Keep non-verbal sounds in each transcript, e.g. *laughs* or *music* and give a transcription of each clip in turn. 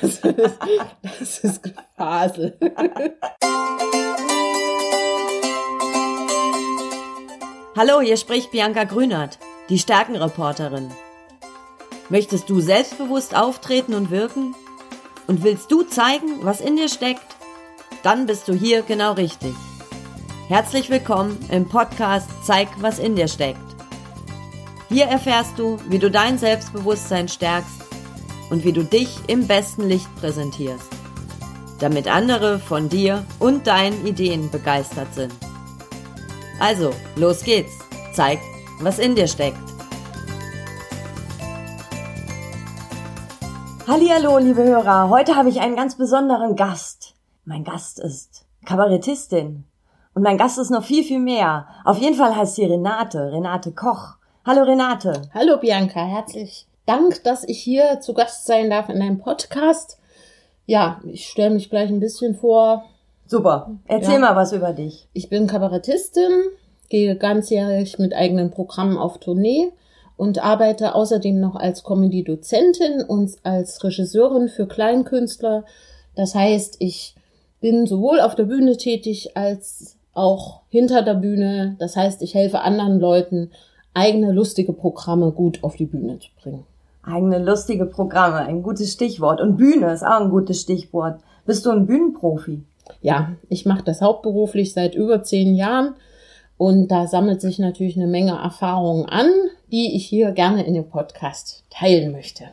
das, ist, das Gefasel. Hallo, hier spricht Bianca Grünert, die Stärkenreporterin. Möchtest du selbstbewusst auftreten und wirken? Und willst du zeigen, was in dir steckt? Dann bist du hier genau richtig. Herzlich willkommen im Podcast Zeig, was in dir steckt. Hier erfährst du, wie du dein Selbstbewusstsein stärkst und wie du dich im besten Licht präsentierst, damit andere von dir und deinen Ideen begeistert sind. Also, los geht's. Zeig, was in dir steckt. Hallo, liebe Hörer. Heute habe ich einen ganz besonderen Gast. Mein Gast ist Kabarettistin. Und mein Gast ist noch viel, viel mehr. Auf jeden Fall heißt sie Renate, Renate Koch. Hallo Renate. Hallo Bianca, herzlich Dank, dass ich hier zu Gast sein darf in deinem Podcast. Ja, ich stelle mich gleich ein bisschen vor. Super. Erzähl ja. mal was über dich. Ich bin Kabarettistin, gehe ganzjährig mit eigenen Programmen auf Tournee und arbeite außerdem noch als Comedy-Dozentin und als Regisseurin für Kleinkünstler. Das heißt, ich bin sowohl auf der Bühne tätig als auch hinter der Bühne. Das heißt, ich helfe anderen Leuten, eigene lustige Programme gut auf die Bühne zu bringen. Eigene lustige Programme, ein gutes Stichwort. Und Bühne ist auch ein gutes Stichwort. Bist du ein Bühnenprofi? Ja, ich mache das hauptberuflich seit über zehn Jahren und da sammelt sich natürlich eine Menge Erfahrungen an, die ich hier gerne in dem Podcast teilen möchte.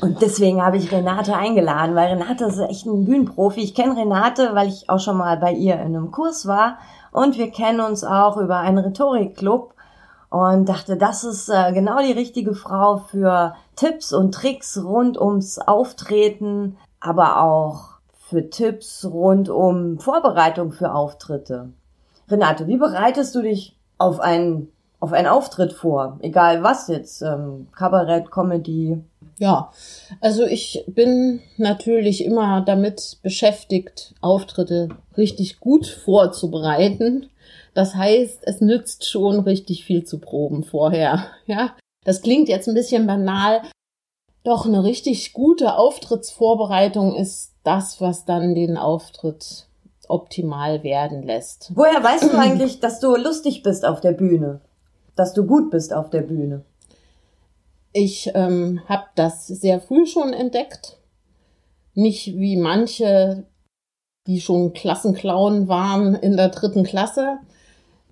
Und deswegen habe ich Renate eingeladen, weil Renate ist echt ein Bühnenprofi. Ich kenne Renate, weil ich auch schon mal bei ihr in einem Kurs war und wir kennen uns auch über einen Rhetorikclub und dachte, das ist äh, genau die richtige Frau für Tipps und Tricks rund ums Auftreten, aber auch für Tipps rund um Vorbereitung für Auftritte. Renate, wie bereitest du dich auf einen auf einen Auftritt vor, egal was jetzt, ähm, Kabarett, Comedy. Ja, also ich bin natürlich immer damit beschäftigt, Auftritte richtig gut vorzubereiten. Das heißt, es nützt schon richtig viel zu proben vorher. *laughs* Ja, das klingt jetzt ein bisschen banal. Doch eine richtig gute Auftrittsvorbereitung ist das, was dann den Auftritt optimal werden lässt. Woher weißt du *clears throat* eigentlich, dass du lustig bist auf der Bühne? Dass du gut bist auf der Bühne? Ich ähm, habe das sehr früh schon entdeckt. Nicht wie manche, die schon Klassenclown waren in der dritten Klasse.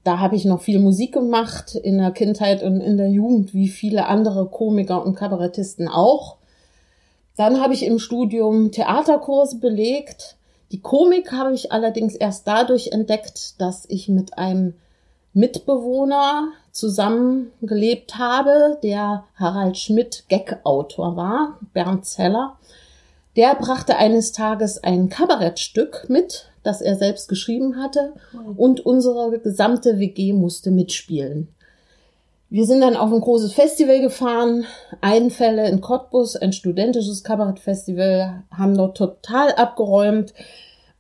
Da habe ich noch viel Musik gemacht in der Kindheit und in der Jugend, wie viele andere Komiker und Kabarettisten auch. Dann habe ich im Studium Theaterkurse belegt die Komik habe ich allerdings erst dadurch entdeckt, dass ich mit einem Mitbewohner zusammengelebt habe, der Harald Schmidt Gag-Autor war, Bernd Zeller. Der brachte eines Tages ein Kabarettstück mit, das er selbst geschrieben hatte, und unsere gesamte WG musste mitspielen. Wir sind dann auf ein großes Festival gefahren, Einfälle in Cottbus, ein studentisches Kabarettfestival, haben dort total abgeräumt.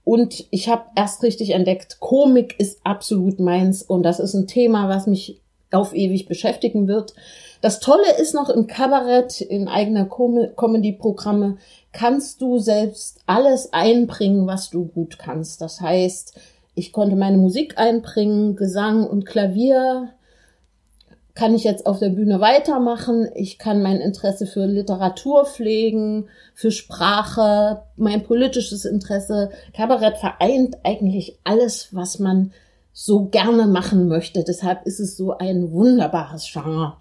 Und ich habe erst richtig entdeckt, Komik ist absolut meins und das ist ein Thema, was mich auf ewig beschäftigen wird. Das Tolle ist noch im Kabarett, in eigener Com Comedy-Programme, kannst du selbst alles einbringen, was du gut kannst. Das heißt, ich konnte meine Musik einbringen, Gesang und Klavier, kann ich jetzt auf der Bühne weitermachen. Ich kann mein Interesse für Literatur pflegen, für Sprache, mein politisches Interesse. Kabarett vereint eigentlich alles, was man so gerne machen möchte. Deshalb ist es so ein wunderbares Genre.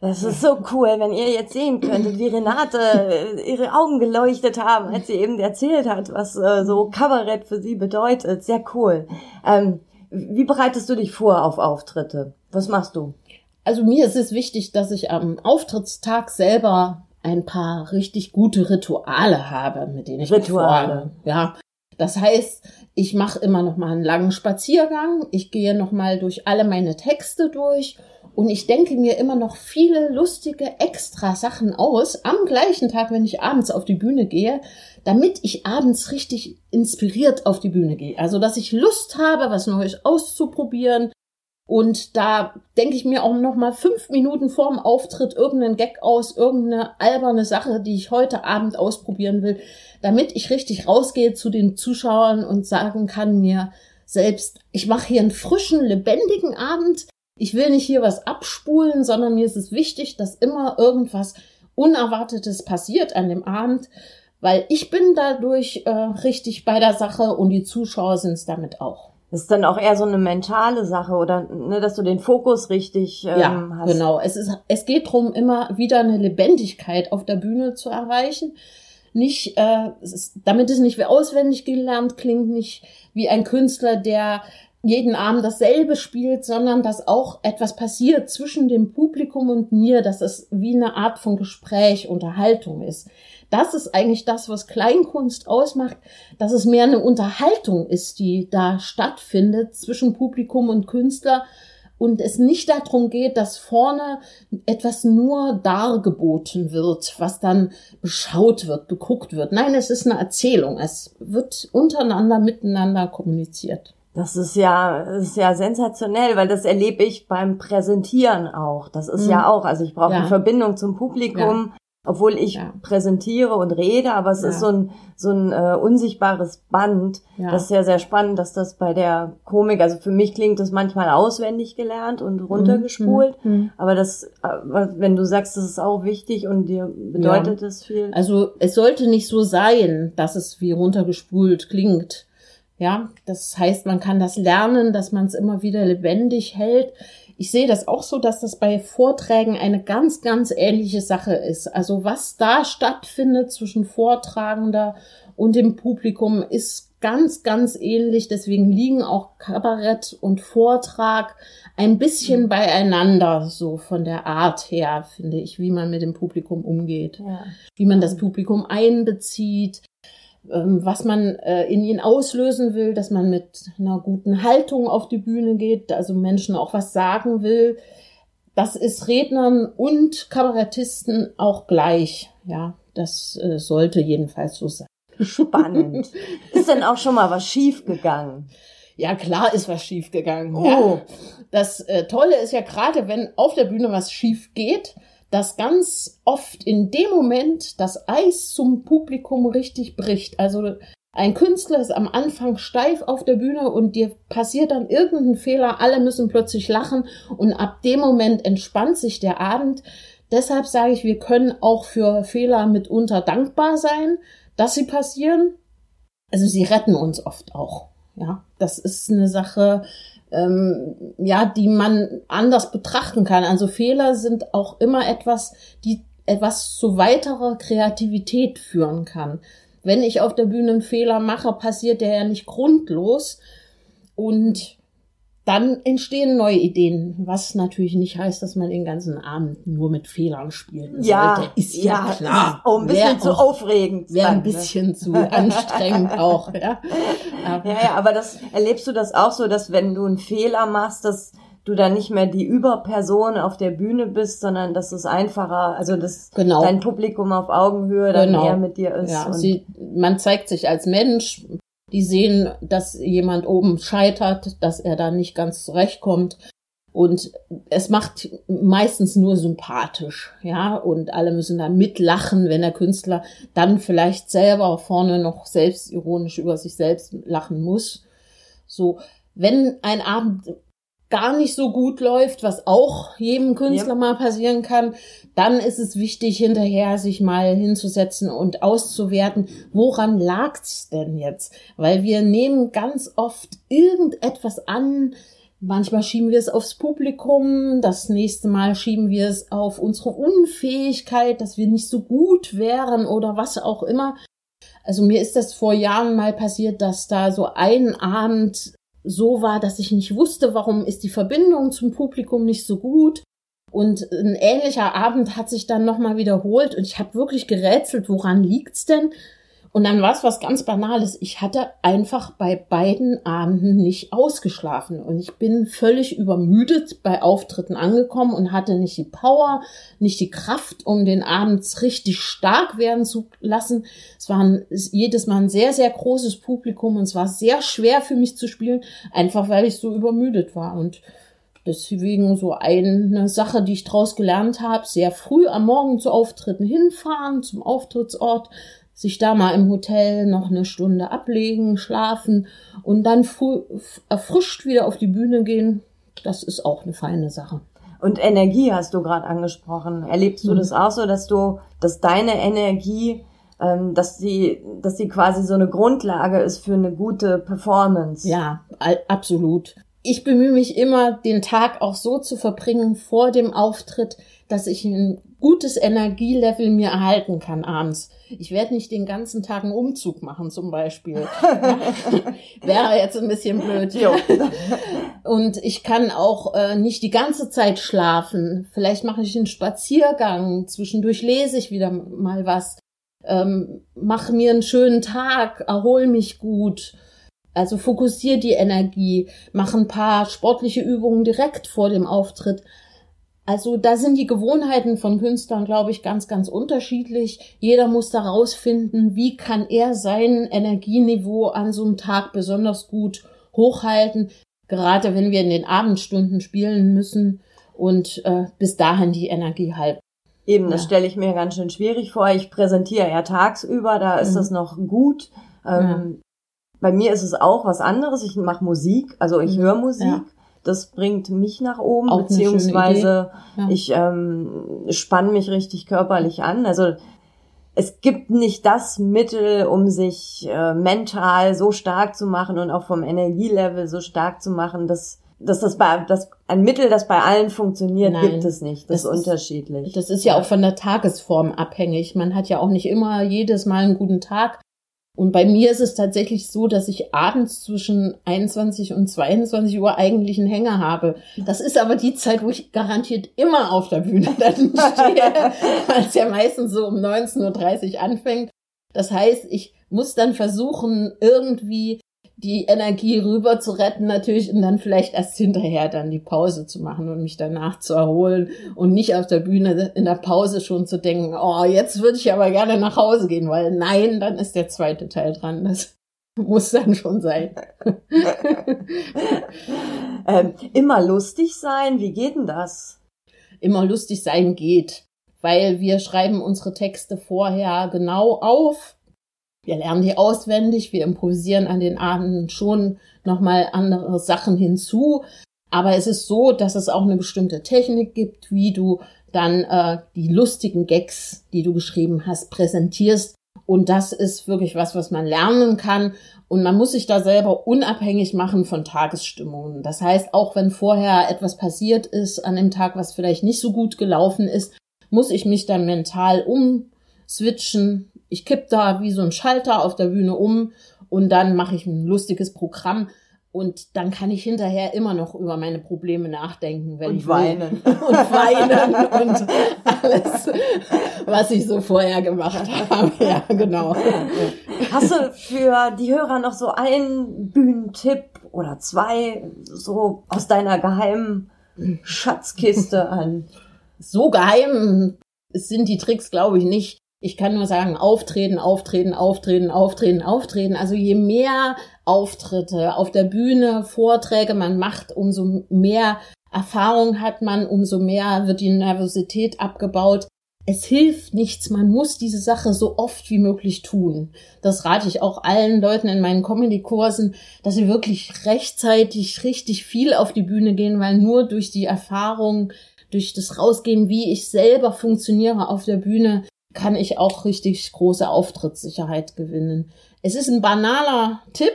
Das ist so cool, wenn ihr jetzt sehen könntet, wie Renate äh, ihre Augen geleuchtet haben, als sie eben erzählt hat, was äh, so Kabarett für sie bedeutet. Sehr cool. Ähm, wie bereitest du dich vor auf Auftritte? Was machst du? Also mir ist es wichtig, dass ich am Auftrittstag selber ein paar richtig gute Rituale habe, mit denen ich Rituale. Ja, das heißt, ich mache immer noch mal einen langen Spaziergang, ich gehe noch mal durch alle meine Texte durch. Und ich denke mir immer noch viele lustige extra Sachen aus am gleichen Tag, wenn ich abends auf die Bühne gehe, damit ich abends richtig inspiriert auf die Bühne gehe. Also, dass ich Lust habe, was Neues auszuprobieren, Und da denke ich mir auch noch mal fünf Minuten vorm Auftritt irgendeinen Gag aus, irgendeine alberne Sache, die ich heute Abend ausprobieren will, damit ich richtig rausgehe zu den Zuschauern und sagen kann mir selbst, ich mache hier einen frischen, lebendigen Abend. Ich will nicht hier was abspulen, sondern mir ist es wichtig, dass immer irgendwas Unerwartetes passiert an dem Abend, weil ich bin dadurch äh, richtig bei der Sache und die Zuschauer sind es damit auch. Das ist dann auch eher so eine mentale Sache oder ne, dass du den Fokus richtig ähm, ja, hast. Genau. Es ist, es geht drum, immer wieder eine Lebendigkeit auf der Bühne zu erreichen. Nicht, äh, es ist, damit es nicht wie auswendig gelernt klingt, nicht wie ein Künstler, der jeden Abend dasselbe spielt, sondern dass auch etwas passiert zwischen dem Publikum und mir, dass es wie eine Art von Gespräch, Unterhaltung ist. Das ist eigentlich das, was Kleinkunst ausmacht, dass es mehr eine Unterhaltung ist, die da stattfindet zwischen Publikum und Künstler und es nicht darum geht, dass vorne etwas nur dargeboten wird, was dann beschaut wird, geguckt wird. Nein, es ist eine Erzählung. Es wird untereinander, miteinander kommuniziert. Das ist ja, das ist ja sensationell, weil das erlebe ich beim Präsentieren auch. Das ist mhm. ja auch, also ich brauche ja. eine Verbindung zum Publikum obwohl ich ja. präsentiere und rede, aber es ja. ist so ein, so ein äh, unsichtbares Band. Ja. Das ist sehr, sehr spannend, dass das bei der Komik, also für mich klingt das manchmal auswendig gelernt und runtergespult, mhm. mhm. aber das, äh, wenn du sagst, das ist auch wichtig und dir bedeutet das viel. Also es sollte nicht so sein, dass es wie runtergespult klingt. Ja, das heißt, man kann das lernen, dass man es immer wieder lebendig hält ich sehe das auch so, dass das bei Vorträgen eine ganz, ganz ähnliche Sache ist. Also was da stattfindet zwischen Vortragender und dem Publikum ist ganz, ganz ähnlich. Deswegen liegen auch Kabarett und Vortrag ein bisschen mhm. beieinander, so von der Art her, finde ich, wie man mit dem Publikum umgeht, ja. wie man das Publikum einbezieht, was man äh, in ihn auslösen will, dass man mit einer guten Haltung auf die Bühne geht, also Menschen auch was sagen will. Das ist Rednern und Kabarettisten auch gleich. Ja, das äh, sollte jedenfalls so sein. Spannend. *laughs* ist denn auch schon mal was schiefgegangen? Ja, klar ist was schiefgegangen. Oh. Ja. Das äh, Tolle ist ja gerade, wenn auf der Bühne was schief geht, dass ganz oft in dem Moment das Eis zum Publikum richtig bricht. Also ein Künstler ist am Anfang steif auf der Bühne und dir passiert dann irgendein Fehler, alle müssen plötzlich lachen und ab dem Moment entspannt sich der Abend. Deshalb sage ich, wir können auch für Fehler mitunter dankbar sein, dass sie passieren. Also sie retten uns oft auch. Ja, das ist eine Sache, ähm, ja, die man anders betrachten kann. Also Fehler sind auch immer etwas, die etwas zu weiterer Kreativität führen kann. Wenn ich auf der Bühne einen Fehler mache, passiert der ja nicht grundlos. Und dann entstehen neue Ideen, was natürlich nicht heißt, dass man den ganzen Abend nur mit Fehlern spielen ja, sollte. Ist ja, ja klar. Oh, ein bisschen wär zu auch, aufregend. Wäre ein ne? bisschen ne? zu anstrengend *laughs* auch. Ja. Aber, ja, ja, aber das erlebst du das auch so, dass wenn du einen Fehler machst, dass du dann nicht mehr die Überperson auf der Bühne bist, sondern dass es einfacher, also dass genau. dein Publikum auf Augenhöhe dann genau. eher mit dir ist. Ja, sie, man zeigt sich als Mensch, die sehen, dass jemand oben scheitert, dass er da nicht ganz zurechtkommt. Und es macht meistens nur sympathisch, ja, und alle müssen da mitlachen, wenn der Künstler dann vielleicht selber vorne noch selbstironisch über sich selbst lachen muss. So, wenn ein Abend gar nicht so gut läuft, was auch jedem Künstler ja. mal passieren kann, dann ist es wichtig, hinterher sich mal hinzusetzen und auszuwerten, woran lag's denn jetzt? Weil wir nehmen ganz oft irgendetwas an, Manchmal schieben wir es aufs Publikum, das nächste Mal schieben wir es auf unsere Unfähigkeit, dass wir nicht so gut wären oder was auch immer. Also mir ist das vor Jahren mal passiert, dass da so ein Abend so war, dass ich nicht wusste, warum ist die Verbindung zum Publikum nicht so gut. Und ein ähnlicher Abend hat sich dann nochmal wiederholt und ich habe wirklich gerätselt, woran liegt's denn? Und dann war es was ganz Banales. Ich hatte einfach bei beiden Abenden nicht ausgeschlafen und ich bin völlig übermüdet bei Auftritten angekommen und hatte nicht die Power, nicht die Kraft, um den Abend richtig stark werden zu lassen. Es war ein, jedes Mal ein sehr, sehr großes Publikum und es war sehr schwer für mich zu spielen, einfach weil ich so übermüdet war. Und Deswegen so eine Sache, die ich daraus gelernt habe, sehr früh am Morgen zu Auftritten hinfahren, zum Auftrittsort, sich da mal im Hotel noch eine Stunde ablegen, schlafen und dann erfrischt wieder auf die Bühne gehen. Das ist auch eine feine Sache. Und Energie hast du gerade angesprochen. Erlebst du mhm. das auch so, dass du, dass deine Energie, ähm, dass die, dass die quasi so eine Grundlage ist für eine gute Performance? Ja, absolut ich bemühe mich immer, den Tag auch so zu verbringen vor dem Auftritt, dass ich ein gutes Energielevel mir erhalten kann abends. Ich werde nicht den ganzen Tag einen Umzug machen, zum Beispiel. *laughs* Wäre jetzt ein bisschen blöd. Jo. Und ich kann auch äh, nicht die ganze Zeit schlafen. Vielleicht mache ich einen Spaziergang. Zwischendurch lese ich wieder mal was. Ähm, mache mir einen schönen Tag, erhol mich gut also fokussier die Energie, mach ein paar sportliche Übungen direkt vor dem Auftritt. Also da sind die Gewohnheiten von Künstlern, glaube ich, ganz, ganz unterschiedlich. Jeder muss da rausfinden, wie kann er sein Energieniveau an so einem Tag besonders gut hochhalten, gerade wenn wir in den Abendstunden spielen müssen und äh, bis dahin die Energie halten. Eben, das ja. stelle ich mir ganz schön schwierig vor. Ich präsentiere ja tagsüber, da ist mhm. das noch gut. Ähm, bei mir ist es auch was anderes. Ich mache Musik, also ich mhm. höre Musik. Ja. Das bringt mich nach oben, auch beziehungsweise ja. ich ähm, spann mich richtig körperlich an. Also es gibt nicht das Mittel, um sich äh, mental so stark zu machen und auch vom Energielevel so stark zu machen, dass dass das bei das ein Mittel, das bei allen funktioniert, Nein, gibt es nicht. Das, das ist unterschiedlich. Das ist ja auch von der Tagesform abhängig. Man hat ja auch nicht immer jedes Mal einen guten Tag. Und bei mir ist es tatsächlich so, dass ich abends zwischen 21 und 22 Uhr eigentlich einen Hänger habe. Das ist aber die Zeit, wo ich garantiert immer auf der Bühne *laughs* dann stehe, weil es ja meistens so um 19.30 Uhr anfängt. Das heißt, ich muss dann versuchen, irgendwie die Energie rüber zu retten natürlich und dann vielleicht erst hinterher dann die Pause zu machen und mich danach zu erholen und nicht auf der Bühne in der Pause schon zu denken, oh, jetzt würde ich aber gerne nach Hause gehen, weil nein, dann ist der zweite Teil dran. Das *laughs* muss dann schon sein. *laughs* ähm, immer lustig sein, wie geht denn das? Immer lustig sein geht, weil wir schreiben unsere Texte vorher genau auf wir lernen die auswendig, wir improvisieren an den Abenden schon nochmal andere Sachen hinzu. Aber es ist so, dass es auch eine bestimmte Technik gibt, wie du dann äh, die lustigen Gags, die du geschrieben hast, präsentierst. Und das ist wirklich was, was man lernen kann. Und man muss sich da selber unabhängig machen von Tagesstimmungen. Das heißt, auch wenn vorher etwas passiert ist an dem Tag, was vielleicht nicht so gut gelaufen ist, muss ich mich dann mental umswitchen, ich kipp da wie so ein Schalter auf der Bühne um und dann mache ich ein lustiges Programm und dann kann ich hinterher immer noch über meine Probleme nachdenken, wenn und ich weinen will. *laughs* und weinen und alles, was ich so vorher gemacht habe. *laughs* Ja, genau. Hast du für die Hörer noch so einen Bühnentipp oder zwei so aus deiner geheimen Schatzkiste an? So geheim sind die Tricks, glaube ich, nicht. Ich kann nur sagen, auftreten, auftreten, auftreten, auftreten, auftreten. Also je mehr Auftritte auf der Bühne, Vorträge man macht, umso mehr Erfahrung hat man, umso mehr wird die Nervosität abgebaut. Es hilft nichts, man muss diese Sache so oft wie möglich tun. Das rate ich auch allen Leuten in meinen Comedy-Kursen, dass sie wirklich rechtzeitig richtig viel auf die Bühne gehen, weil nur durch die Erfahrung, durch das Rausgehen, wie ich selber funktioniere auf der Bühne, kann ich auch richtig große Auftrittssicherheit gewinnen. Es ist ein banaler Tipp,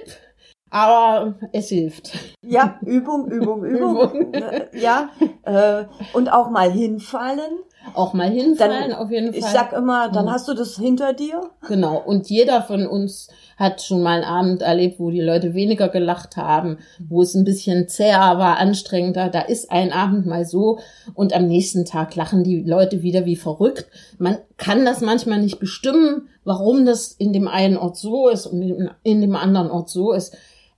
aber es hilft. Ja, Übung, Übung, *laughs* Übung. Übung. Ja, äh, und auch mal hinfallen. Auch mal hinfallen, dann, auf jeden Fall. Ich sag immer, dann mhm. hast du das hinter dir. Genau. Und jeder von uns hat schon mal einen Abend erlebt, wo die Leute weniger gelacht haben, wo es ein bisschen zäher war, anstrengender. Da ist ein Abend mal so und am nächsten Tag lachen die Leute wieder wie verrückt. Man kann das manchmal nicht bestimmen, warum das in dem einen Ort so ist und in dem anderen Ort so ist.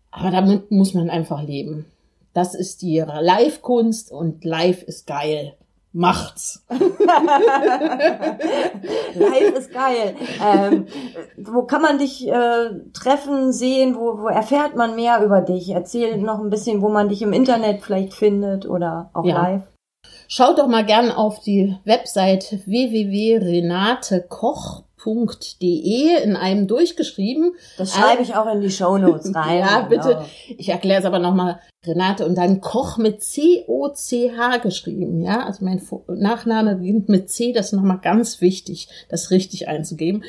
Aber damit muss man einfach leben. Das ist die Live-Kunst und live ist geil. Macht's. *laughs* Live ist geil. Ähm, wo kann man dich äh, treffen, sehen? Wo, wo erfährt man mehr über dich? Erzähl noch ein bisschen, wo man dich im Internet vielleicht findet oder auch ja. live. Schaut doch mal gern auf die Website www.renatekoch.de in einem durchgeschrieben. Das schreibe ich auch in die Shownotes *laughs* rein. ja, bitte. Genau. Ich erkläre es aber nochmal. Renate und dann Koch mit C-O-C-H geschrieben. Ja, also mein Nachname beginnt mit C. Das ist nochmal ganz wichtig, das richtig einzugeben.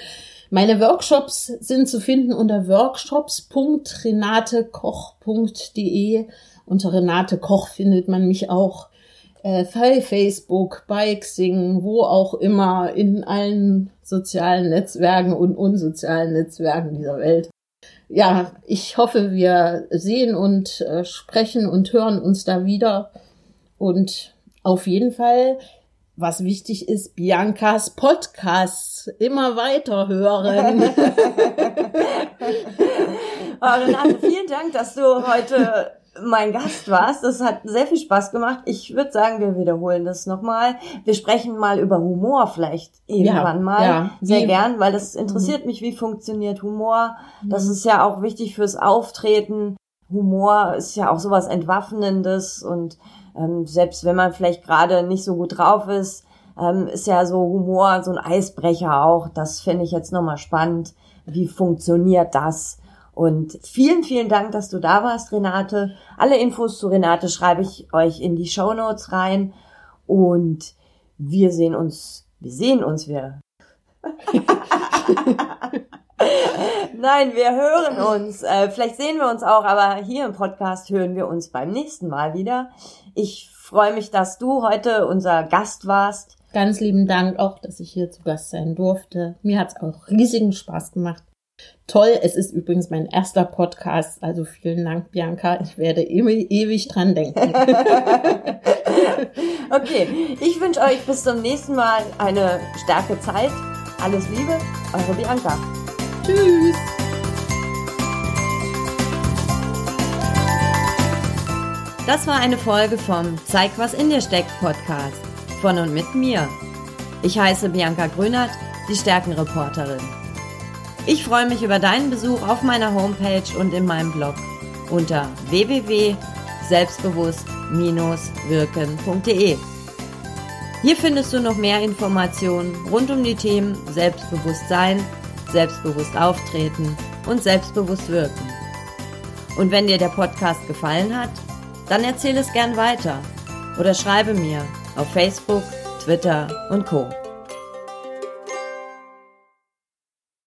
Meine Workshops sind zu finden unter workshops.renatekoch.de. Unter Renate Koch findet man mich auch äh, bei Facebook, bei Xing, wo auch immer, in allen sozialen Netzwerken und unsozialen Netzwerken dieser Welt. Ja, ich hoffe, wir sehen und äh, sprechen und hören uns da wieder. Und auf jeden Fall, was wichtig ist, Biancas Podcasts immer weiter hören. *laughs* *laughs* Renate, vielen Dank, dass du heute mein Gast warst. Das hat sehr viel Spaß gemacht. Ich würde sagen, wir wiederholen das nochmal. Wir sprechen mal über Humor vielleicht irgendwann ja, mal. Ja. Sehr wie, gern, weil das interessiert mhm. mich, wie funktioniert Humor. Das mhm. ist ja auch wichtig fürs Auftreten. Humor ist ja auch sowas Entwaffnendes und ähm, selbst wenn man vielleicht gerade nicht so gut drauf ist, ähm, ist ja so Humor so ein Eisbrecher auch. Das finde ich jetzt nochmal spannend. Wie funktioniert das? Und vielen, vielen Dank, dass du da warst, Renate. Alle Infos zu Renate schreibe ich euch in die Show Notes rein. Und wir sehen uns, wir sehen uns, wir. *laughs* Nein, wir hören uns. Äh, vielleicht sehen wir uns auch, aber hier im Podcast hören wir uns beim nächsten Mal wieder. Ich freue mich, dass du heute unser Gast warst. Ganz lieben Dank auch, dass ich hier zu Gast sein durfte. Mir hat es auch riesigen Spaß gemacht. Toll, es ist übrigens mein erster Podcast, also vielen Dank, Bianca. Ich werde ewig, ewig dran denken. *laughs* okay, ich wünsche euch bis zum nächsten Mal eine starke Zeit. Alles Liebe, eure Bianca. Tschüss. Das war eine Folge vom Zeig, was in dir steckt Podcast. Von und mit mir. Ich heiße Bianca Grünert, die Stärkenreporterin. Ich freue mich über deinen Besuch auf meiner Homepage und in meinem Blog unter www.selbstbewusst-wirken.de. Hier findest du noch mehr Informationen rund um die Themen Selbstbewusstsein, selbstbewusst auftreten und selbstbewusst wirken. Und wenn dir der Podcast gefallen hat, dann erzähle es gern weiter oder schreibe mir auf Facebook, Twitter und Co.